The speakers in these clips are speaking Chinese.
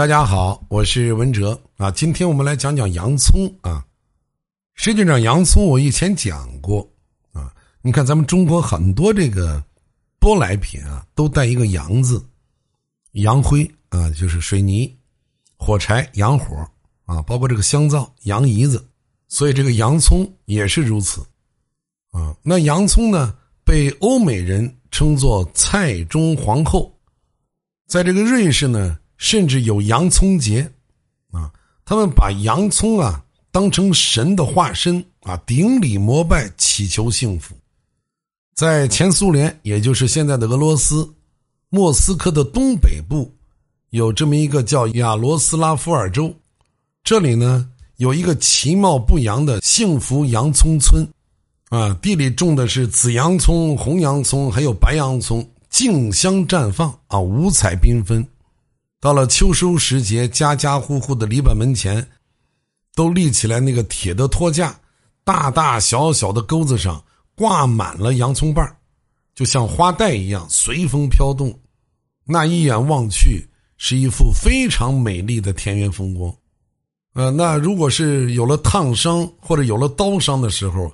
大家好，我是文哲啊。今天我们来讲讲洋葱啊。实际上，洋葱我以前讲过啊。你看，咱们中国很多这个舶来品啊，都带一个“洋”字，洋灰啊，就是水泥、火柴、洋火啊，包括这个香皂、洋姨子，所以这个洋葱也是如此啊。那洋葱呢，被欧美人称作“菜中皇后”，在这个瑞士呢。甚至有洋葱节，啊，他们把洋葱啊当成神的化身啊，顶礼膜拜，祈求幸福。在前苏联，也就是现在的俄罗斯，莫斯科的东北部，有这么一个叫亚罗斯拉夫尔州，这里呢有一个其貌不扬的幸福洋葱村，啊，地里种的是紫洋葱、红洋葱，还有白洋葱，竞相绽放啊，五彩缤纷。到了秋收时节，家家户户的篱笆门前，都立起来那个铁的托架，大大小小的钩子上挂满了洋葱瓣就像花带一样随风飘动。那一眼望去，是一幅非常美丽的田园风光。呃，那如果是有了烫伤或者有了刀伤的时候，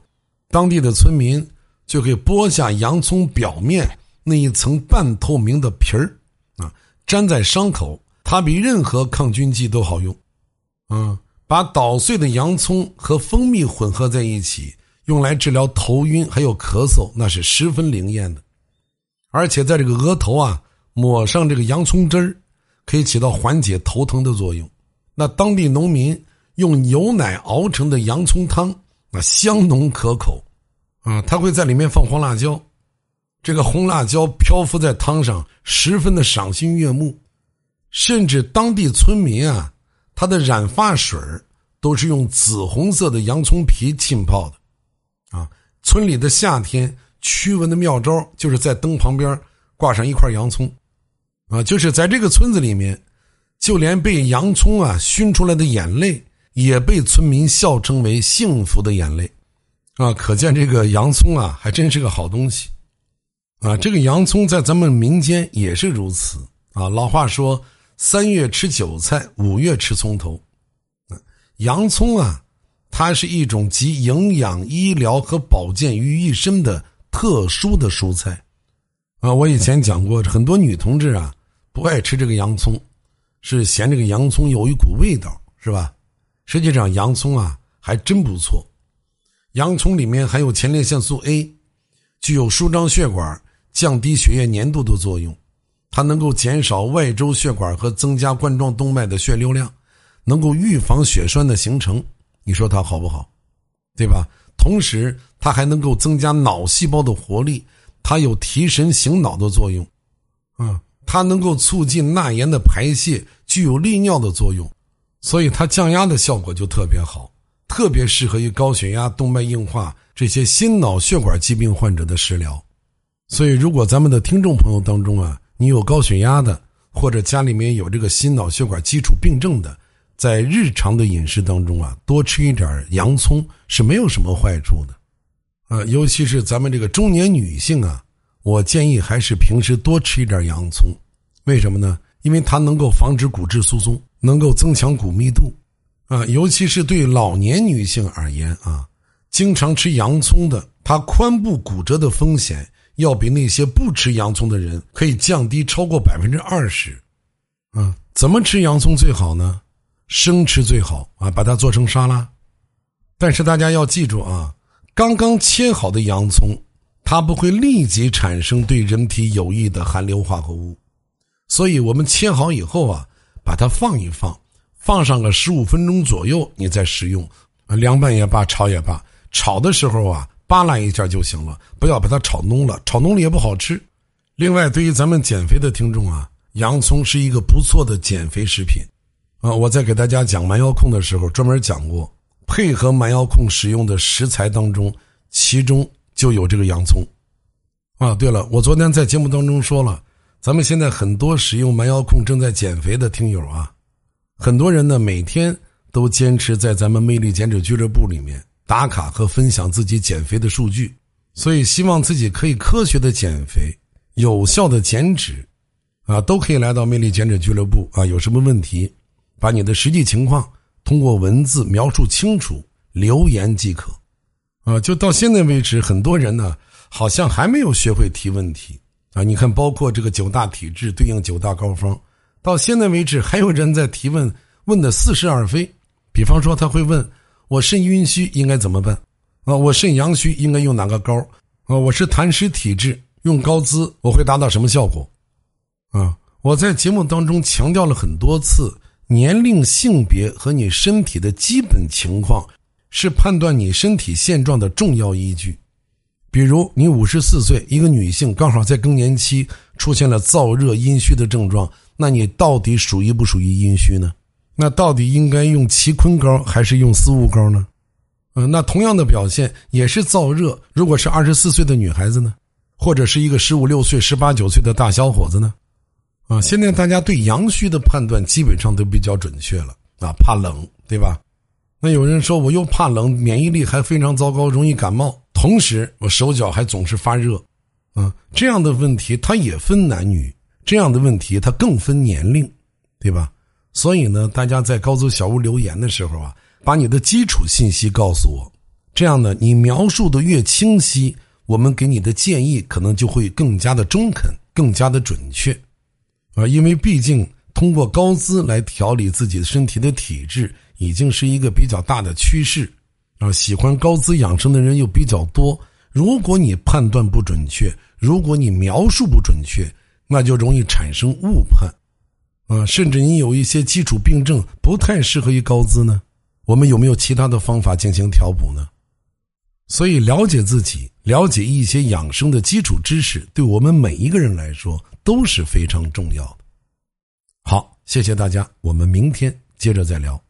当地的村民就可以剥下洋葱表面那一层半透明的皮儿啊。粘在伤口，它比任何抗菌剂都好用。嗯，把捣碎的洋葱和蜂蜜混合在一起，用来治疗头晕还有咳嗽，那是十分灵验的。而且在这个额头啊，抹上这个洋葱汁儿，可以起到缓解头疼的作用。那当地农民用牛奶熬成的洋葱汤，那香浓可口。啊，他会在里面放红辣椒。这个红辣椒漂浮在汤上，十分的赏心悦目，甚至当地村民啊，他的染发水都是用紫红色的洋葱皮浸泡的，啊，村里的夏天驱蚊的妙招就是在灯旁边挂上一块洋葱，啊，就是在这个村子里面，就连被洋葱啊熏出来的眼泪也被村民笑称为幸福的眼泪，啊，可见这个洋葱啊还真是个好东西。啊，这个洋葱在咱们民间也是如此啊。老话说：“三月吃韭菜，五月吃葱头。”洋葱啊，它是一种集营养、医疗和保健于一身的特殊的蔬菜啊。我以前讲过，很多女同志啊不爱吃这个洋葱，是嫌这个洋葱有一股味道，是吧？实际上，洋葱啊还真不错。洋葱里面含有前列腺素 A，具有舒张血管。降低血液粘度的作用，它能够减少外周血管和增加冠状动脉的血流量，能够预防血栓的形成。你说它好不好？对吧？同时，它还能够增加脑细胞的活力，它有提神醒脑的作用。啊，它能够促进钠盐的排泄，具有利尿的作用，所以它降压的效果就特别好，特别适合于高血压、动脉硬化这些心脑血管疾病患者的食疗。所以，如果咱们的听众朋友当中啊，你有高血压的，或者家里面有这个心脑血管基础病症的，在日常的饮食当中啊，多吃一点洋葱是没有什么坏处的，啊，尤其是咱们这个中年女性啊，我建议还是平时多吃一点洋葱，为什么呢？因为它能够防止骨质疏松，能够增强骨密度，啊，尤其是对老年女性而言啊，经常吃洋葱的，它髋部骨折的风险。要比那些不吃洋葱的人可以降低超过百分之二十，啊，怎么吃洋葱最好呢？生吃最好啊，把它做成沙拉。但是大家要记住啊，刚刚切好的洋葱，它不会立即产生对人体有益的含硫化合物，所以我们切好以后啊，把它放一放，放上个十五分钟左右，你再食用，啊，凉拌也罢，炒也罢，炒的时候啊。扒拉一下就行了，不要把它炒浓了，炒浓了也不好吃。另外，对于咱们减肥的听众啊，洋葱是一个不错的减肥食品啊。我在给大家讲蛮腰控的时候，专门讲过，配合蛮腰控使用的食材当中，其中就有这个洋葱啊。对了，我昨天在节目当中说了，咱们现在很多使用蛮腰控正在减肥的听友啊，很多人呢每天都坚持在咱们魅力减脂俱乐部里面。打卡和分享自己减肥的数据，所以希望自己可以科学的减肥，有效的减脂，啊，都可以来到魅力减脂俱乐部啊。有什么问题，把你的实际情况通过文字描述清楚，留言即可。啊，就到现在为止，很多人呢好像还没有学会提问题啊。你看，包括这个九大体质对应九大高峰，到现在为止还有人在提问，问的似是而非。比方说，他会问我肾阴虚应该怎么办？啊，我肾阳虚应该用哪个膏？啊，我是痰湿体质，用膏滋我会达到什么效果？啊，我在节目当中强调了很多次，年龄、性别和你身体的基本情况是判断你身体现状的重要依据。比如你五十四岁，一个女性刚好在更年期出现了燥热阴虚的症状，那你到底属于不属于阴虚呢？那到底应该用齐坤膏还是用丝雾膏呢？嗯，那同样的表现也是燥热。如果是二十四岁的女孩子呢，或者是一个十五六岁、十八九岁的大小伙子呢？啊，现在大家对阳虚的判断基本上都比较准确了啊，怕冷，对吧？那有人说我又怕冷，免疫力还非常糟糕，容易感冒，同时我手脚还总是发热，啊，这样的问题它也分男女，这样的问题它更分年龄，对吧？所以呢，大家在高租小屋留言的时候啊。把你的基础信息告诉我，这样呢，你描述的越清晰，我们给你的建议可能就会更加的中肯，更加的准确，啊，因为毕竟通过高资来调理自己身体的体质，已经是一个比较大的趋势，啊，喜欢高资养生的人又比较多。如果你判断不准确，如果你描述不准确，那就容易产生误判，啊，甚至你有一些基础病症不太适合于高姿呢。我们有没有其他的方法进行调补呢？所以，了解自己，了解一些养生的基础知识，对我们每一个人来说都是非常重要的。好，谢谢大家，我们明天接着再聊。